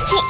年